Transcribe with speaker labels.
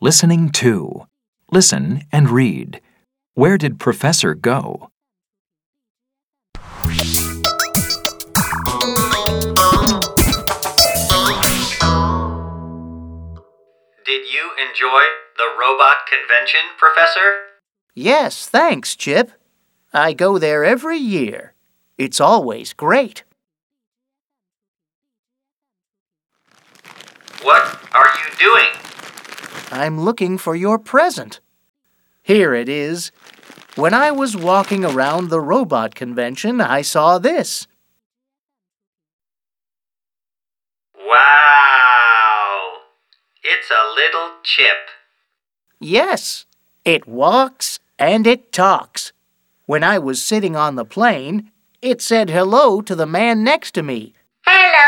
Speaker 1: Listening 2. Listen and read. Where did Professor go?
Speaker 2: Did you enjoy the robot convention, Professor?
Speaker 3: Yes, thanks, Chip. I go there every year. It's always great.
Speaker 2: What are you doing?
Speaker 3: I'm looking for your present. Here it is. When I was walking around the robot convention, I saw this.
Speaker 2: Wow! It's a little chip.
Speaker 3: Yes, it walks and it talks. When I was sitting on the plane, it said hello to the man next to me.
Speaker 4: Hello,